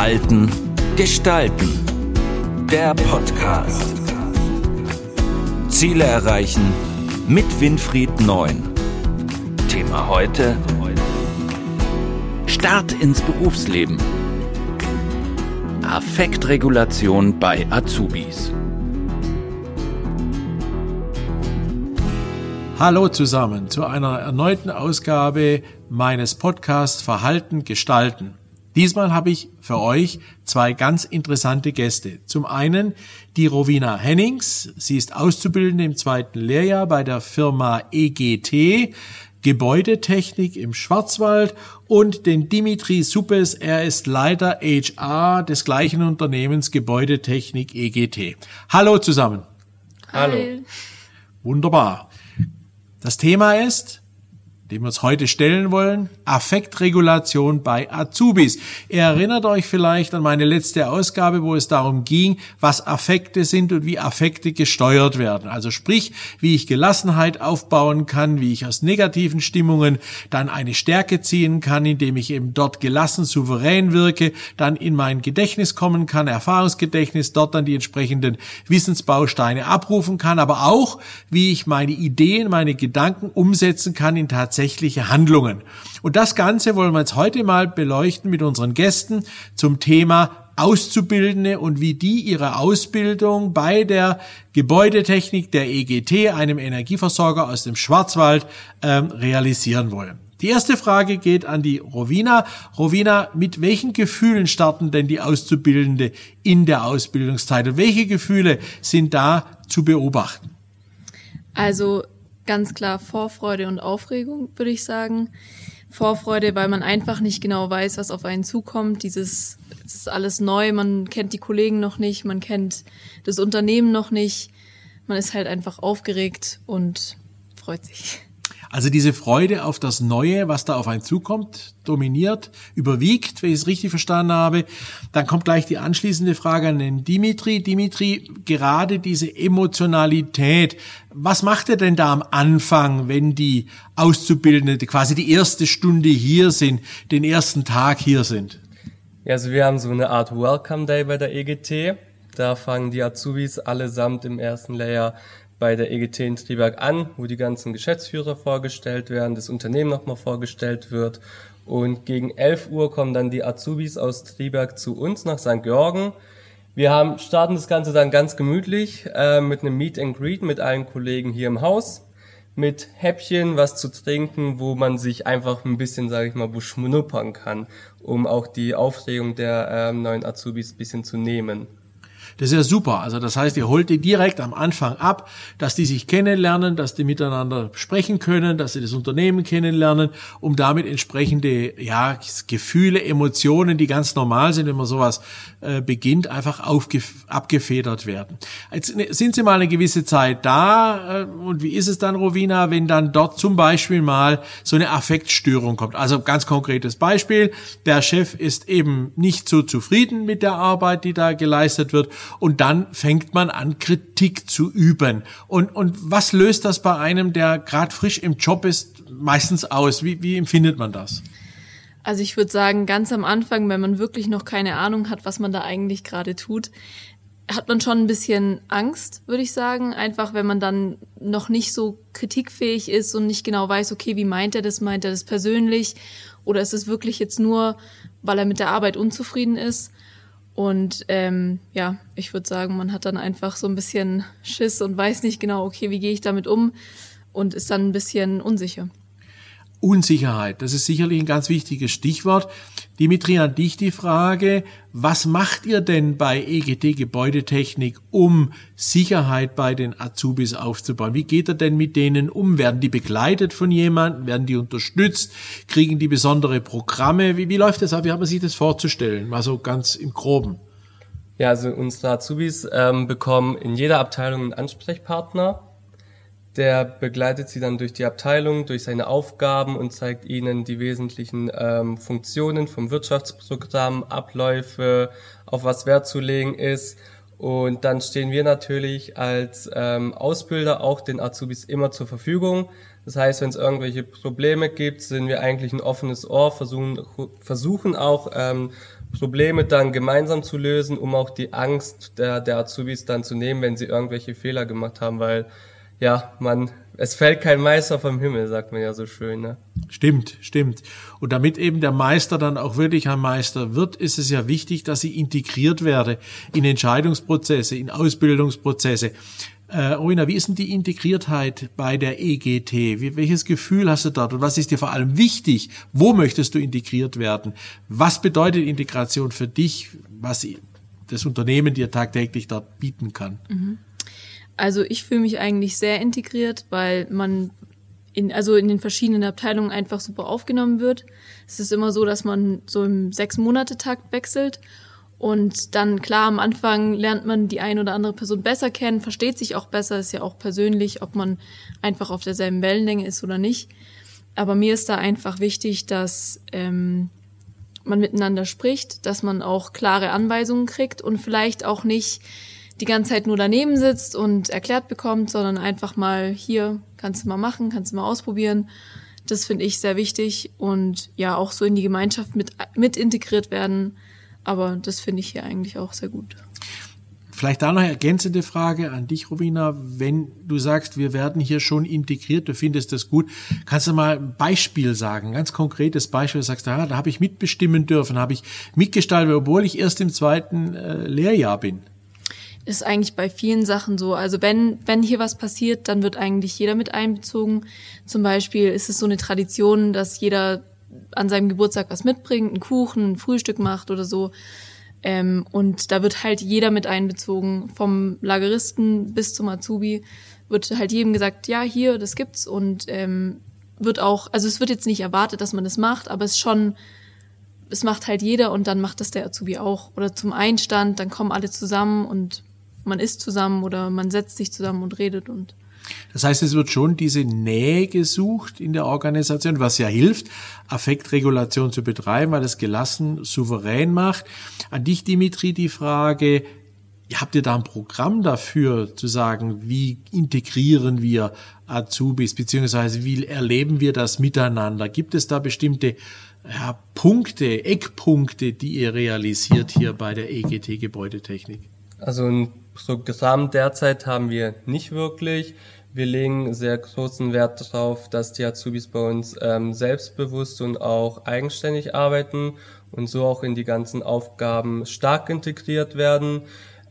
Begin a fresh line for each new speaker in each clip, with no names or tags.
Verhalten gestalten. Der Podcast. Ziele erreichen mit Winfried Neun. Thema heute. Start ins Berufsleben. Affektregulation bei Azubis.
Hallo zusammen zu einer erneuten Ausgabe meines Podcasts Verhalten gestalten. Diesmal habe ich für euch zwei ganz interessante Gäste. Zum einen die Rowena Hennings. Sie ist Auszubildende im zweiten Lehrjahr bei der Firma EGT. Gebäudetechnik im Schwarzwald und den Dimitri Suppes, er ist Leiter HR des gleichen Unternehmens Gebäudetechnik EGT. Hallo zusammen.
Hallo.
Wunderbar. Das Thema ist dem wir uns heute stellen wollen, Affektregulation bei Azubis. Ihr erinnert euch vielleicht an meine letzte Ausgabe, wo es darum ging, was Affekte sind und wie Affekte gesteuert werden. Also sprich, wie ich Gelassenheit aufbauen kann, wie ich aus negativen Stimmungen dann eine Stärke ziehen kann, indem ich eben dort gelassen, souverän wirke, dann in mein Gedächtnis kommen kann, Erfahrungsgedächtnis, dort dann die entsprechenden Wissensbausteine abrufen kann, aber auch, wie ich meine Ideen, meine Gedanken umsetzen kann in tatsächlich tatsächliche Handlungen. Und das Ganze wollen wir jetzt heute mal beleuchten mit unseren Gästen zum Thema Auszubildende und wie die ihre Ausbildung bei der Gebäudetechnik der EGT, einem Energieversorger aus dem Schwarzwald, ähm, realisieren wollen. Die erste Frage geht an die Rowina. Rowina, mit welchen Gefühlen starten denn die Auszubildende in der Ausbildungszeit und welche Gefühle sind da zu beobachten?
Also ganz klar Vorfreude und Aufregung, würde ich sagen. Vorfreude, weil man einfach nicht genau weiß, was auf einen zukommt. Dieses, es ist alles neu, man kennt die Kollegen noch nicht, man kennt das Unternehmen noch nicht. Man ist halt einfach aufgeregt und freut sich.
Also diese Freude auf das Neue, was da auf einen zukommt, dominiert, überwiegt, wenn ich es richtig verstanden habe. Dann kommt gleich die anschließende Frage an den Dimitri. Dimitri, gerade diese Emotionalität, was macht er denn da am Anfang, wenn die Auszubildenden quasi die erste Stunde hier sind, den ersten Tag hier sind?
Ja, also wir haben so eine Art Welcome Day bei der EGT. Da fangen die Azubis allesamt im ersten Layer bei der EGT in Triberg an, wo die ganzen Geschäftsführer vorgestellt werden, das Unternehmen nochmal vorgestellt wird. Und gegen 11 Uhr kommen dann die Azubis aus Triberg zu uns nach St. Georgen. Wir haben, starten das Ganze dann ganz gemütlich äh, mit einem Meet and Greet mit allen Kollegen hier im Haus, mit Häppchen, was zu trinken, wo man sich einfach ein bisschen, sage ich mal, beschnuppern kann, um auch die Aufregung der äh, neuen Azubis bisschen zu nehmen.
Das ist ja super. Also das heißt, ihr holt die direkt am Anfang ab, dass die sich kennenlernen, dass die miteinander sprechen können, dass sie das Unternehmen kennenlernen, um damit entsprechende ja, Gefühle, Emotionen, die ganz normal sind, wenn man sowas äh, beginnt, einfach abgefedert werden. Jetzt ne, sind sie mal eine gewisse Zeit da äh, und wie ist es dann, Rowina, wenn dann dort zum Beispiel mal so eine Affektstörung kommt? Also ganz konkretes Beispiel, der Chef ist eben nicht so zufrieden mit der Arbeit, die da geleistet wird und dann fängt man an, Kritik zu üben. Und, und was löst das bei einem, der gerade frisch im Job ist, meistens aus? Wie, wie empfindet man das?
Also ich würde sagen, ganz am Anfang, wenn man wirklich noch keine Ahnung hat, was man da eigentlich gerade tut, hat man schon ein bisschen Angst, würde ich sagen. Einfach, wenn man dann noch nicht so kritikfähig ist und nicht genau weiß, okay, wie meint er das? Meint er das persönlich? Oder ist es wirklich jetzt nur, weil er mit der Arbeit unzufrieden ist? Und ähm, ja, ich würde sagen, man hat dann einfach so ein bisschen Schiss und weiß nicht genau, okay, wie gehe ich damit um und ist dann ein bisschen unsicher.
Unsicherheit, das ist sicherlich ein ganz wichtiges Stichwort. Dimitri, an dich die Frage, was macht ihr denn bei EGT Gebäudetechnik, um Sicherheit bei den Azubis aufzubauen? Wie geht ihr denn mit denen um? Werden die begleitet von jemandem? Werden die unterstützt? Kriegen die besondere Programme? Wie, wie läuft das ab? Wie hat man sich das vorzustellen? Mal so ganz im Groben.
Ja, also unsere Azubis ähm, bekommen in jeder Abteilung einen Ansprechpartner, der begleitet sie dann durch die Abteilung, durch seine Aufgaben und zeigt ihnen die wesentlichen ähm, Funktionen vom Wirtschaftsprogramm, Abläufe, auf was Wert zu legen ist. Und dann stehen wir natürlich als ähm, Ausbilder auch den Azubis immer zur Verfügung. Das heißt, wenn es irgendwelche Probleme gibt, sind wir eigentlich ein offenes Ohr, versuchen, versuchen auch ähm, Probleme dann gemeinsam zu lösen, um auch die Angst der, der Azubis dann zu nehmen, wenn sie irgendwelche Fehler gemacht haben, weil ja, man, es fällt kein Meister vom Himmel, sagt man ja so schön. Ne?
Stimmt, stimmt. Und damit eben der Meister dann auch wirklich ein Meister wird, ist es ja wichtig, dass sie integriert werde in Entscheidungsprozesse, in Ausbildungsprozesse. Äh, Rowena, wie ist denn die Integriertheit bei der EGT? Wie, welches Gefühl hast du dort und was ist dir vor allem wichtig? Wo möchtest du integriert werden? Was bedeutet Integration für dich, was das Unternehmen dir tagtäglich dort bieten kann?
Mhm. Also ich fühle mich eigentlich sehr integriert, weil man in, also in den verschiedenen Abteilungen einfach super aufgenommen wird. Es ist immer so, dass man so im Sechs-Monate-Takt wechselt und dann klar, am Anfang lernt man die eine oder andere Person besser kennen, versteht sich auch besser, ist ja auch persönlich, ob man einfach auf derselben Wellenlänge ist oder nicht. Aber mir ist da einfach wichtig, dass ähm, man miteinander spricht, dass man auch klare Anweisungen kriegt und vielleicht auch nicht die ganze Zeit nur daneben sitzt und erklärt bekommt, sondern einfach mal hier kannst du mal machen, kannst du mal ausprobieren. Das finde ich sehr wichtig und ja auch so in die Gemeinschaft mit, mit integriert werden aber das finde ich hier eigentlich auch sehr gut.
Vielleicht da noch eine ergänzende Frage an dich, Rowena. Wenn du sagst, wir werden hier schon integriert, du findest das gut, kannst du mal ein Beispiel sagen, ein ganz konkretes Beispiel, du sagst, ah, da habe ich mitbestimmen dürfen, habe ich mitgestaltet, obwohl ich erst im zweiten äh, Lehrjahr bin.
Ist eigentlich bei vielen Sachen so. Also wenn, wenn hier was passiert, dann wird eigentlich jeder mit einbezogen. Zum Beispiel ist es so eine Tradition, dass jeder an seinem Geburtstag was mitbringt, einen Kuchen, ein Frühstück macht oder so. Ähm, und da wird halt jeder mit einbezogen, vom Lageristen bis zum Azubi wird halt jedem gesagt, ja, hier, das gibt's und ähm, wird auch, also es wird jetzt nicht erwartet, dass man das macht, aber es schon, es macht halt jeder und dann macht das der Azubi auch. Oder zum Einstand, dann kommen alle zusammen und man isst zusammen oder man setzt sich zusammen und redet und
das heißt, es wird schon diese Nähe gesucht in der Organisation, was ja hilft, Affektregulation zu betreiben, weil es gelassen, souverän macht. An dich, Dimitri, die Frage, habt ihr da ein Programm dafür, zu sagen, wie integrieren wir Azubis, beziehungsweise wie erleben wir das miteinander? Gibt es da bestimmte ja, Punkte, Eckpunkte, die ihr realisiert hier bei der EGT Gebäudetechnik?
Also ein Programm derzeit haben wir nicht wirklich. Wir legen sehr großen Wert darauf, dass die Azubis bei uns ähm, selbstbewusst und auch eigenständig arbeiten und so auch in die ganzen Aufgaben stark integriert werden.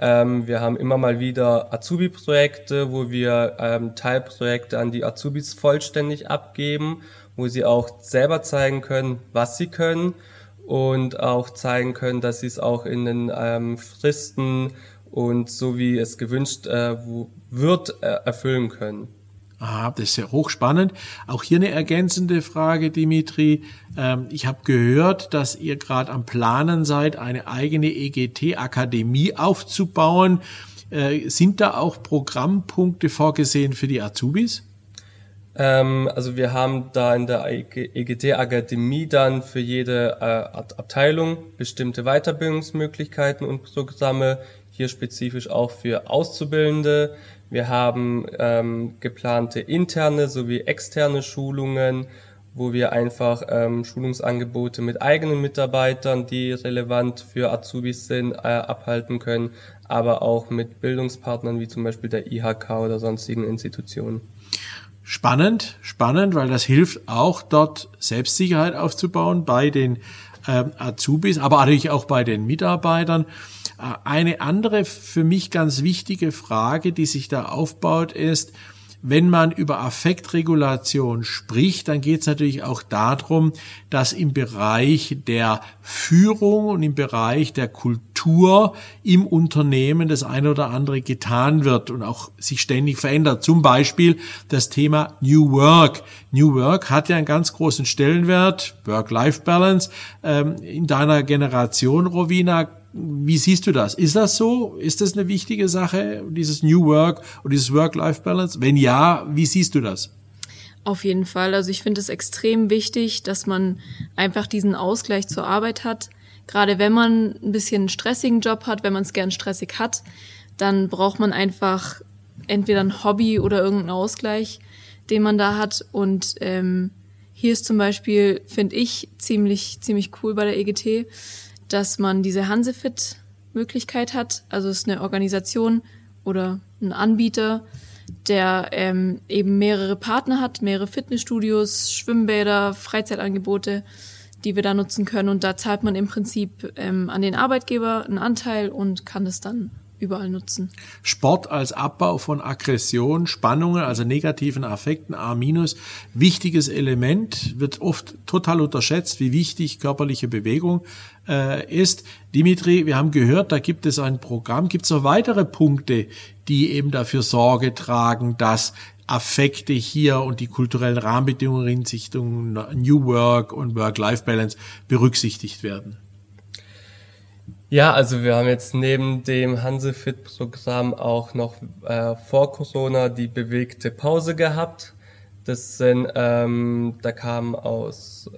Ähm, wir haben immer mal wieder Azubi-Projekte, wo wir ähm, Teilprojekte an die Azubis vollständig abgeben, wo sie auch selber zeigen können, was sie können und auch zeigen können, dass sie es auch in den ähm, Fristen und so wie es gewünscht äh, wird, äh, erfüllen können.
Ah, das ist ja hochspannend. Auch hier eine ergänzende Frage, Dimitri. Ähm, ich habe gehört, dass ihr gerade am Planen seid, eine eigene EGT-Akademie aufzubauen. Äh, sind da auch Programmpunkte vorgesehen für die Azubis?
Ähm, also wir haben da in der EGT-Akademie dann für jede äh, Abteilung bestimmte Weiterbildungsmöglichkeiten und Programme, hier spezifisch auch für Auszubildende. Wir haben ähm, geplante interne sowie externe Schulungen, wo wir einfach ähm, Schulungsangebote mit eigenen Mitarbeitern, die relevant für Azubis sind, äh, abhalten können, aber auch mit Bildungspartnern wie zum Beispiel der IHK oder sonstigen Institutionen.
Spannend, spannend, weil das hilft auch dort Selbstsicherheit aufzubauen bei den ähm, Azubis, aber natürlich auch bei den Mitarbeitern. Äh, eine andere für mich ganz wichtige Frage, die sich da aufbaut, ist, wenn man über Affektregulation spricht, dann geht es natürlich auch darum, dass im Bereich der Führung und im Bereich der Kultur im Unternehmen das eine oder andere getan wird und auch sich ständig verändert. Zum Beispiel das Thema New Work. New Work hat ja einen ganz großen Stellenwert, Work-Life-Balance. Ähm, in deiner Generation, Rowina, wie siehst du das? Ist das so? Ist das eine wichtige Sache, dieses New Work und dieses Work-Life-Balance? Wenn ja, wie siehst du das?
Auf jeden Fall. Also ich finde es extrem wichtig, dass man einfach diesen Ausgleich zur Arbeit hat. Gerade wenn man ein bisschen einen stressigen Job hat, wenn man es gern stressig hat, dann braucht man einfach entweder ein Hobby oder irgendeinen Ausgleich, den man da hat. Und ähm, hier ist zum Beispiel, finde ich, ziemlich, ziemlich cool bei der EGT, dass man diese Hansefit-Möglichkeit hat. Also es ist eine Organisation oder ein Anbieter, der ähm, eben mehrere Partner hat, mehrere Fitnessstudios, Schwimmbäder, Freizeitangebote, die wir da nutzen können. Und da zahlt man im Prinzip ähm, an den Arbeitgeber einen Anteil und kann es dann überall nutzen.
Sport als Abbau von Aggression, Spannungen, also negativen Affekten, A-, wichtiges Element, wird oft total unterschätzt, wie wichtig körperliche Bewegung äh, ist. Dimitri, wir haben gehört, da gibt es ein Programm. Gibt es noch weitere Punkte, die eben dafür Sorge tragen, dass Affekte hier und die kulturellen Rahmenbedingungen in Richtung New Work und Work-Life-Balance berücksichtigt werden?
Ja, also wir haben jetzt neben dem Hansefit-Programm auch noch äh, vor Corona die bewegte Pause gehabt. Das sind, ähm, da kam aus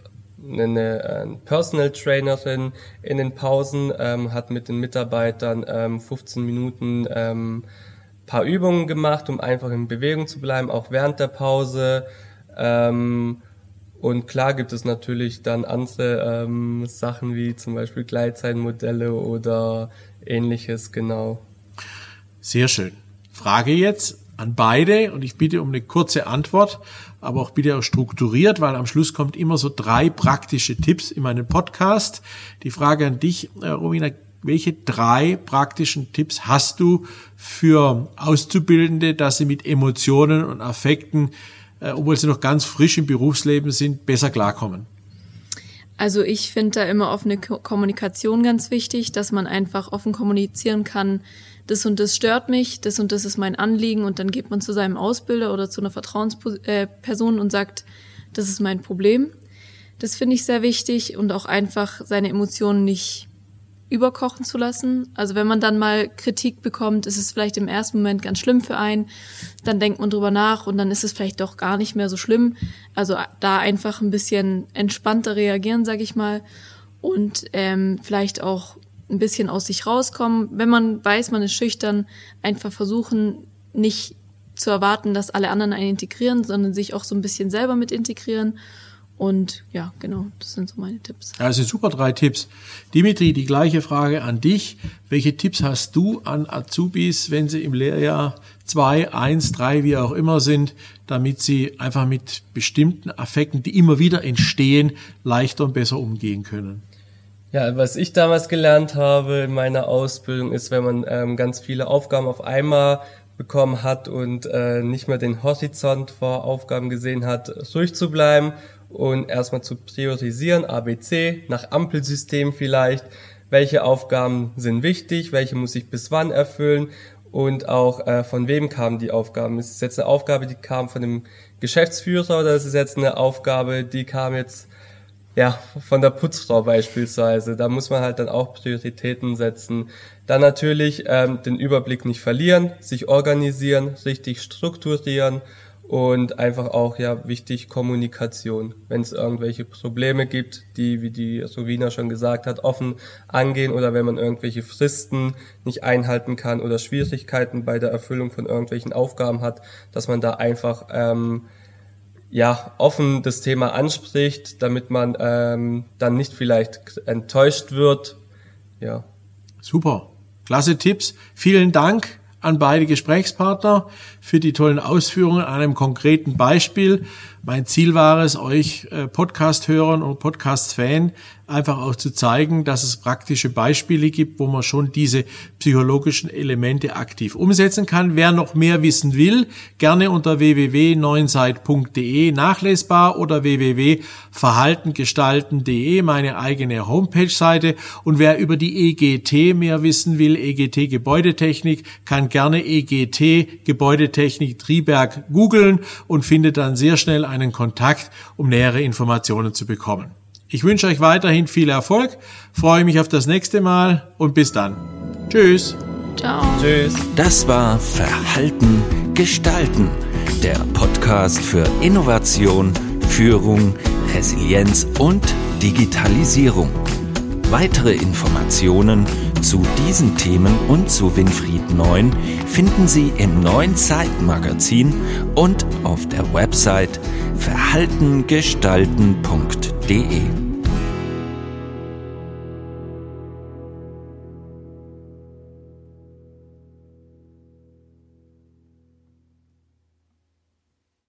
eine, eine Personal Trainerin in den Pausen, ähm, hat mit den Mitarbeitern ähm, 15 Minuten ähm, paar Übungen gemacht, um einfach in Bewegung zu bleiben, auch während der Pause. Ähm, und klar gibt es natürlich dann andere ähm, Sachen wie zum Beispiel Gleitzeitmodelle oder ähnliches, genau.
Sehr schön. Frage jetzt an beide und ich bitte um eine kurze Antwort, aber auch bitte auch strukturiert, weil am Schluss kommt immer so drei praktische Tipps in meinem Podcast. Die Frage an dich, äh, Romina, welche drei praktischen Tipps hast du für Auszubildende, dass sie mit Emotionen und Affekten äh, obwohl sie noch ganz frisch im Berufsleben sind, besser klarkommen?
Also ich finde da immer offene Kommunikation ganz wichtig, dass man einfach offen kommunizieren kann, das und das stört mich, das und das ist mein Anliegen und dann geht man zu seinem Ausbilder oder zu einer Vertrauensperson und sagt, das ist mein Problem. Das finde ich sehr wichtig und auch einfach seine Emotionen nicht überkochen zu lassen. Also wenn man dann mal Kritik bekommt, ist es vielleicht im ersten Moment ganz schlimm für einen. Dann denkt man drüber nach und dann ist es vielleicht doch gar nicht mehr so schlimm. Also da einfach ein bisschen entspannter reagieren, sag ich mal. Und ähm, vielleicht auch ein bisschen aus sich rauskommen. Wenn man weiß, man ist schüchtern, einfach versuchen, nicht zu erwarten, dass alle anderen einen integrieren, sondern sich auch so ein bisschen selber mit integrieren und ja, genau, das sind so meine Tipps.
Also super drei Tipps. Dimitri, die gleiche Frage an dich. Welche Tipps hast du an Azubis, wenn sie im Lehrjahr zwei, eins, drei, wie auch immer sind, damit sie einfach mit bestimmten Affekten, die immer wieder entstehen, leichter und besser umgehen können?
Ja, was ich damals gelernt habe in meiner Ausbildung ist, wenn man ähm, ganz viele Aufgaben auf einmal bekommen hat und äh, nicht mehr den Horizont vor Aufgaben gesehen hat, ruhig zu bleiben und erstmal zu priorisieren, ABC, nach Ampelsystem vielleicht, welche Aufgaben sind wichtig, welche muss ich bis wann erfüllen? Und auch äh, von wem kamen die Aufgaben. Ist es jetzt eine Aufgabe, die kam von dem Geschäftsführer oder ist es jetzt eine Aufgabe, die kam jetzt ja von der Putzfrau beispielsweise. Da muss man halt dann auch Prioritäten setzen. Dann natürlich ähm, den Überblick nicht verlieren, sich organisieren, richtig strukturieren und einfach auch ja wichtig Kommunikation. Wenn es irgendwelche Probleme gibt, die, wie die Sowina schon gesagt hat, offen angehen oder wenn man irgendwelche Fristen nicht einhalten kann oder Schwierigkeiten bei der Erfüllung von irgendwelchen Aufgaben hat, dass man da einfach ähm, ja offen das Thema anspricht, damit man ähm, dann nicht vielleicht enttäuscht wird. Ja.
Super. Klasse Tipps. Vielen Dank an beide Gesprächspartner für die tollen Ausführungen an einem konkreten Beispiel. Mein Ziel war es, euch äh, Podcast-Hörern und Podcast-Fan einfach auch zu zeigen, dass es praktische Beispiele gibt, wo man schon diese psychologischen Elemente aktiv umsetzen kann. Wer noch mehr wissen will, gerne unter www.neunseit.de nachlesbar oder www.verhaltengestalten.de, meine eigene Homepage-Seite. Und wer über die EGT mehr wissen will, EGT Gebäudetechnik, kann gerne EGT Gebäudetechnik Triberg googeln und findet dann sehr schnell einen Kontakt, um nähere Informationen zu bekommen. Ich wünsche euch weiterhin viel Erfolg, freue mich auf das nächste Mal und bis dann. Tschüss.
Ciao.
Tschüss. Das war Verhalten gestalten, der Podcast für Innovation, Führung, Resilienz und Digitalisierung. Weitere Informationen zu diesen Themen und zu Winfried Neun finden Sie im neuen Zeitmagazin und auf der Website verhaltengestalten.de. D E.